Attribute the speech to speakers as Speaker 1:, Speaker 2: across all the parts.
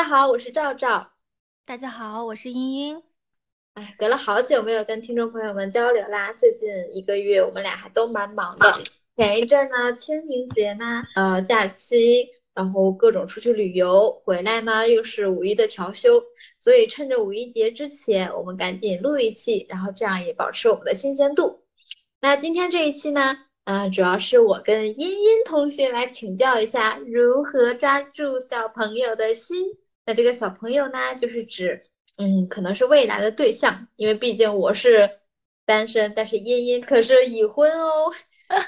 Speaker 1: 家好，我是赵赵。
Speaker 2: 大家好，我是茵茵。
Speaker 1: 哎，隔了好久没有跟听众朋友们交流啦。最近一个月我们俩还都蛮忙的。前一阵呢，清明节呢，呃，假期，然后各种出去旅游，回来呢又是五一的调休，所以趁着五一节之前，我们赶紧录一期，然后这样也保持我们的新鲜度。那今天这一期呢，呃，主要是我跟茵茵同学来请教一下如何抓住小朋友的心。那这个小朋友呢，就是指。嗯，可能是未来的对象，因为毕竟我是单身，但是茵茵可是已婚哦，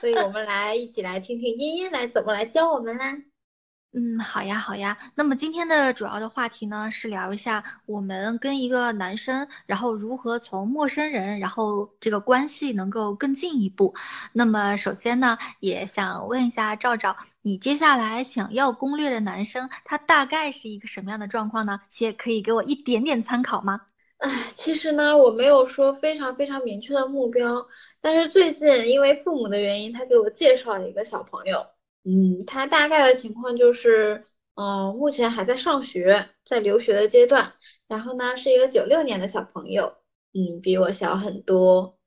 Speaker 1: 所以我们来一起来听听茵茵来怎么来教我们啦。
Speaker 2: 嗯，好呀，好呀。那么今天的主要的话题呢，是聊一下我们跟一个男生，然后如何从陌生人，然后这个关系能够更进一步。那么首先呢，也想问一下赵赵，你接下来想要攻略的男生，他大概是一个什么样的状况呢？且可以给我一点点参考吗？
Speaker 1: 唉，其实呢，我没有说非常非常明确的目标，但是最近因为父母的原因，他给我介绍了一个小朋友。嗯，他大概的情况就是，嗯，目前还在上学，在留学的阶段。然后呢，是一个九六年的小朋友，嗯，比我小很多。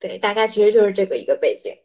Speaker 1: 对，大概其实就是这个一个背景。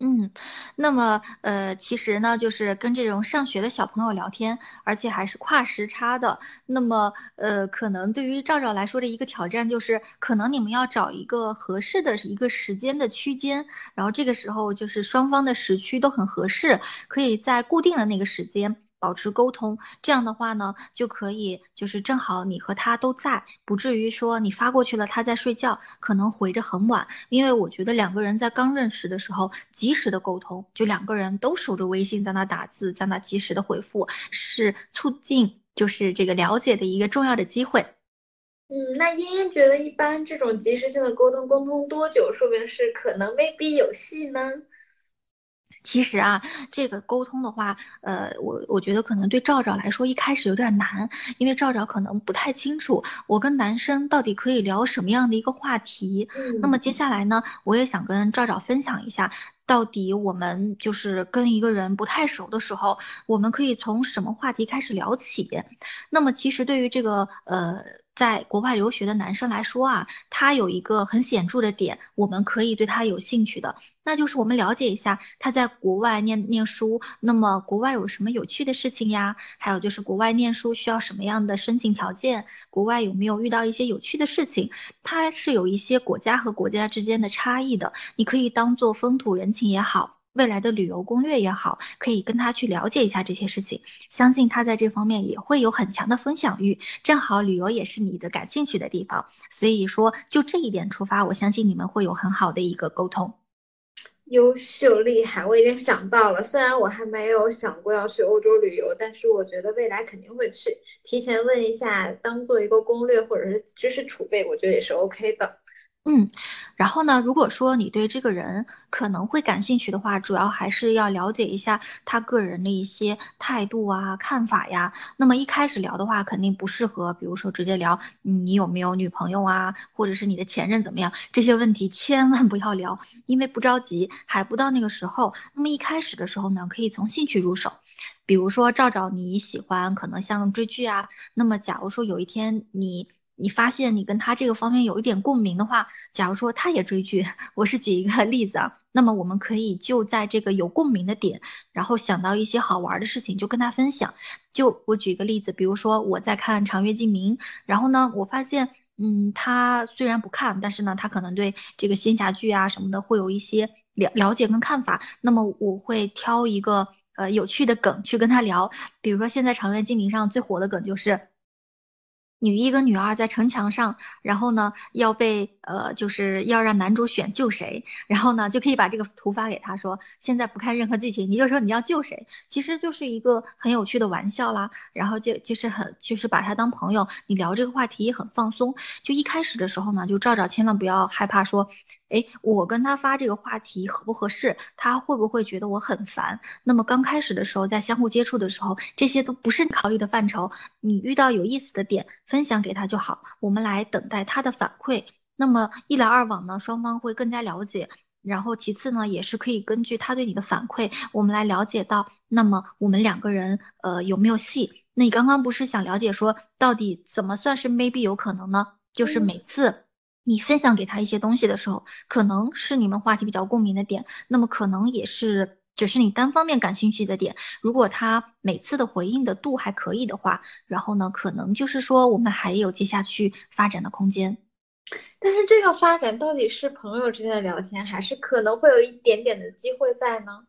Speaker 2: 嗯，那么呃，其实呢，就是跟这种上学的小朋友聊天，而且还是跨时差的。那么呃，可能对于赵赵来说的一个挑战就是，可能你们要找一个合适的一个时间的区间，然后这个时候就是双方的时区都很合适，可以在固定的那个时间。保持沟通，这样的话呢，就可以就是正好你和他都在，不至于说你发过去了他在睡觉，可能回着很晚。因为我觉得两个人在刚认识的时候，及时的沟通，就两个人都守着微信在那打字，在那及时的回复，是促进就是这个了解的一个重要的机会。
Speaker 1: 嗯，那茵茵觉得一般这种及时性的沟通，沟通多久，说明是可能未必有戏呢？
Speaker 2: 其实啊，这个沟通的话，呃，我我觉得可能对赵赵来说一开始有点难，因为赵赵可能不太清楚我跟男生到底可以聊什么样的一个话题。
Speaker 1: 嗯，
Speaker 2: 那么接下来呢，我也想跟赵赵分享一下，到底我们就是跟一个人不太熟的时候，我们可以从什么话题开始聊起。那么其实对于这个呃。在国外留学的男生来说啊，他有一个很显著的点，我们可以对他有兴趣的，那就是我们了解一下他在国外念念书，那么国外有什么有趣的事情呀？还有就是国外念书需要什么样的申请条件？国外有没有遇到一些有趣的事情？它是有一些国家和国家之间的差异的，你可以当做风土人情也好。未来的旅游攻略也好，可以跟他去了解一下这些事情，相信他在这方面也会有很强的分享欲。正好旅游也是你的感兴趣的地方，所以说就这一点出发，我相信你们会有很好的一个沟通。
Speaker 1: 优秀厉害，我已经想到了，虽然我还没有想过要去欧洲旅游，但是我觉得未来肯定会去。提前问一下，当做一个攻略或者是知识储备，我觉得也是 OK 的。
Speaker 2: 嗯，然后呢，如果说你对这个人可能会感兴趣的话，主要还是要了解一下他个人的一些态度啊、看法呀。那么一开始聊的话，肯定不适合，比如说直接聊你有没有女朋友啊，或者是你的前任怎么样，这些问题千万不要聊，因为不着急，还不到那个时候。那么一开始的时候呢，可以从兴趣入手，比如说赵赵你喜欢可能像追剧啊，那么假如说有一天你。你发现你跟他这个方面有一点共鸣的话，假如说他也追剧，我是举一个 例子啊，那么我们可以就在这个有共鸣的点，然后想到一些好玩的事情就跟他分享。就我举一个例子，比如说我在看《长月烬明》，然后呢，我发现，嗯，他虽然不看，但是呢，他可能对这个仙侠剧啊什么的会有一些了了解跟看法。那么我会挑一个呃有趣的梗去跟他聊，比如说现在《长月烬明》上最火的梗就是。女一跟女二在城墙上，然后呢要被呃就是要让男主选救谁，然后呢就可以把这个图发给他说，现在不看任何剧情，你就说你要救谁，其实就是一个很有趣的玩笑啦，然后就就是很就是把他当朋友，你聊这个话题也很放松，就一开始的时候呢，就赵赵千万不要害怕说。哎，我跟他发这个话题合不合适？他会不会觉得我很烦？那么刚开始的时候，在相互接触的时候，这些都不是考虑的范畴。你遇到有意思的点，分享给他就好。我们来等待他的反馈。那么一来二往呢，双方会更加了解。然后其次呢，也是可以根据他对你的反馈，我们来了解到，那么我们两个人呃有没有戏？那你刚刚不是想了解说到底怎么算是 maybe 有可能呢？就是每次你分享给他一些东西的时候，可能是你们话题比较共鸣的点，那么可能也是只是你单方面感兴趣的点。如果他每次的回应的度还可以的话，然后呢，可能就是说我们还有接下去发展的空间。
Speaker 1: 但是这个发展到底是朋友之间的聊天，还是可能会有一点点的机会在呢？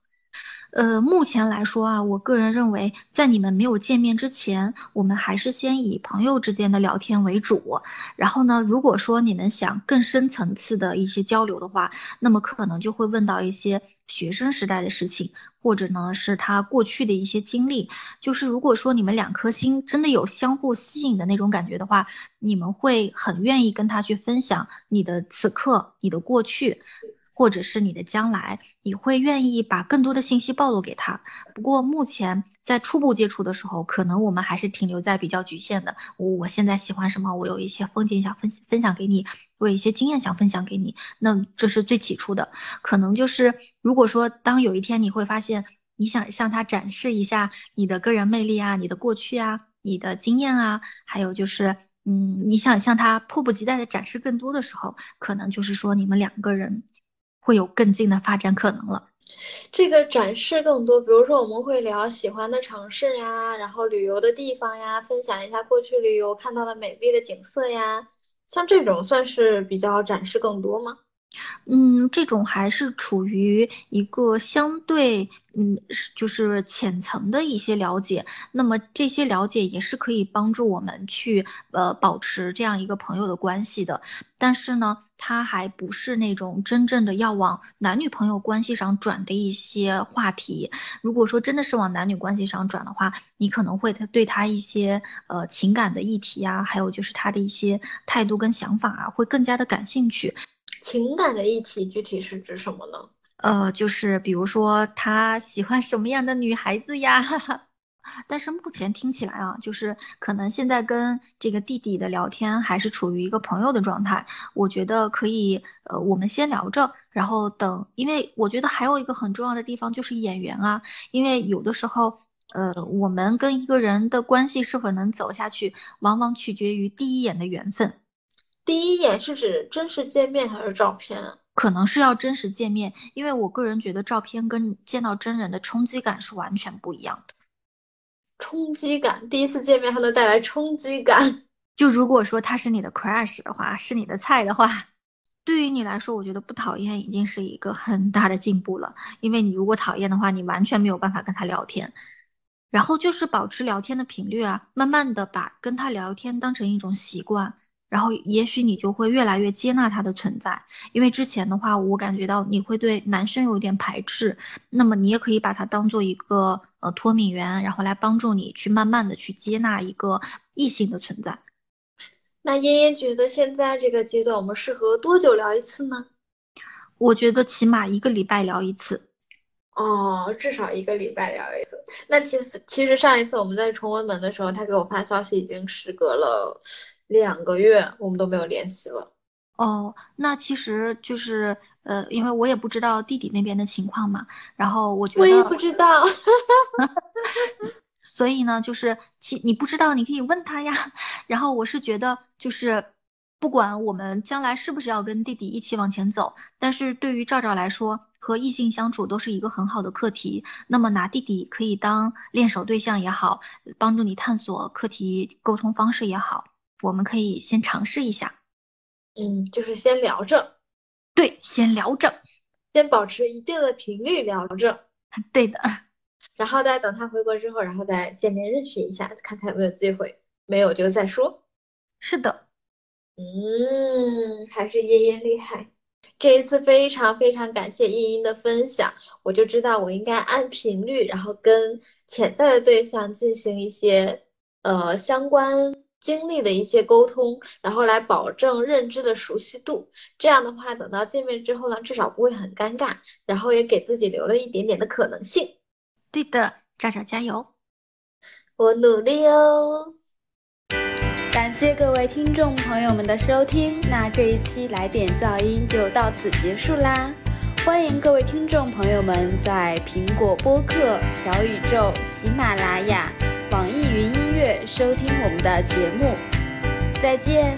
Speaker 2: 呃，目前来说啊，我个人认为，在你们没有见面之前，我们还是先以朋友之间的聊天为主。然后呢，如果说你们想更深层次的一些交流的话，那么可能就会问到一些学生时代的事情，或者呢是他过去的一些经历。就是如果说你们两颗心真的有相互吸引的那种感觉的话，你们会很愿意跟他去分享你的此刻、你的过去。或者是你的将来，你会愿意把更多的信息暴露给他。不过目前在初步接触的时候，可能我们还是停留在比较局限的。我我现在喜欢什么？我有一些风景想分分享给你，我有一些经验想分享给你。那这是最起初的，可能就是如果说当有一天你会发现，你想向他展示一下你的个人魅力啊，你的过去啊，你的经验啊，还有就是嗯，你想向他迫不及待的展示更多的时候，可能就是说你们两个人。会有更近的发展可能了。
Speaker 1: 这个展示更多，比如说我们会聊喜欢的城市呀，然后旅游的地方呀，分享一下过去旅游看到的美丽的景色呀，像这种算是比较展示更多吗？
Speaker 2: 嗯，这种还是处于一个相对，嗯，就是浅层的一些了解。那么这些了解也是可以帮助我们去，呃，保持这样一个朋友的关系的。但是呢，它还不是那种真正的要往男女朋友关系上转的一些话题。如果说真的是往男女关系上转的话，你可能会他对他一些，呃，情感的议题啊，还有就是他的一些态度跟想法啊，会更加的感兴趣。
Speaker 1: 情感的议题具体是指什么呢？
Speaker 2: 呃，就是比如说他喜欢什么样的女孩子呀？但是目前听起来啊，就是可能现在跟这个弟弟的聊天还是处于一个朋友的状态。我觉得可以，呃，我们先聊着，然后等，因为我觉得还有一个很重要的地方就是眼缘啊，因为有的时候，呃，我们跟一个人的关系是否能走下去，往往取决于第一眼的缘分。
Speaker 1: 第一眼是指真实见面还是照片？
Speaker 2: 可能是要真实见面，因为我个人觉得照片跟见到真人的冲击感是完全不一样的。
Speaker 1: 冲击感，第一次见面还能带来冲击感。
Speaker 2: 就如果说他是你的 crush 的话，是你的菜的话，对于你来说，我觉得不讨厌已经是一个很大的进步了。因为你如果讨厌的话，你完全没有办法跟他聊天。然后就是保持聊天的频率啊，慢慢的把跟他聊天当成一种习惯。然后也许你就会越来越接纳他的存在，因为之前的话，我感觉到你会对男生有点排斥，那么你也可以把它当做一个呃脱敏源，然后来帮助你去慢慢的去接纳一个异性的存在。
Speaker 1: 那嫣嫣觉得现在这个阶段我们适合多久聊一次呢？
Speaker 2: 我觉得起码一个礼拜聊一次。
Speaker 1: 哦，至少一个礼拜聊一次。那其实其实上一次我们在崇文门的时候，他给我发消息已经时隔了。两个月我们都没有联系了。
Speaker 2: 哦，那其实就是呃，因为我也不知道弟弟那边的情况嘛，然后我觉得我
Speaker 1: 也不知道，
Speaker 2: 所以呢，就是其你不知道，你可以问他呀。然后我是觉得，就是不管我们将来是不是要跟弟弟一起往前走，但是对于赵赵来说，和异性相处都是一个很好的课题。那么拿弟弟可以当练手对象也好，帮助你探索课题沟通方式也好。我们可以先尝试一下，
Speaker 1: 嗯，就是先聊着，
Speaker 2: 对，先聊着，
Speaker 1: 先保持一定的频率聊着，
Speaker 2: 对的，
Speaker 1: 然后再等他回国之后，然后再见面认识一下，看看有没有机会，没有就再说。
Speaker 2: 是的，
Speaker 1: 嗯，还是茵茵厉害，这一次非常非常感谢茵茵的分享，我就知道我应该按频率，然后跟潜在的对象进行一些呃相关。经历的一些沟通，然后来保证认知的熟悉度。这样的话，等到见面之后呢，至少不会很尴尬，然后也给自己留了一点点的可能性。
Speaker 2: 对的，赵赵加油，
Speaker 1: 我努力哦。
Speaker 3: 感谢各位听众朋友们的收听，那这一期来点噪音就到此结束啦。欢迎各位听众朋友们在苹果播客、小宇宙、喜马拉雅。网易云音乐收听我们的节目。再见。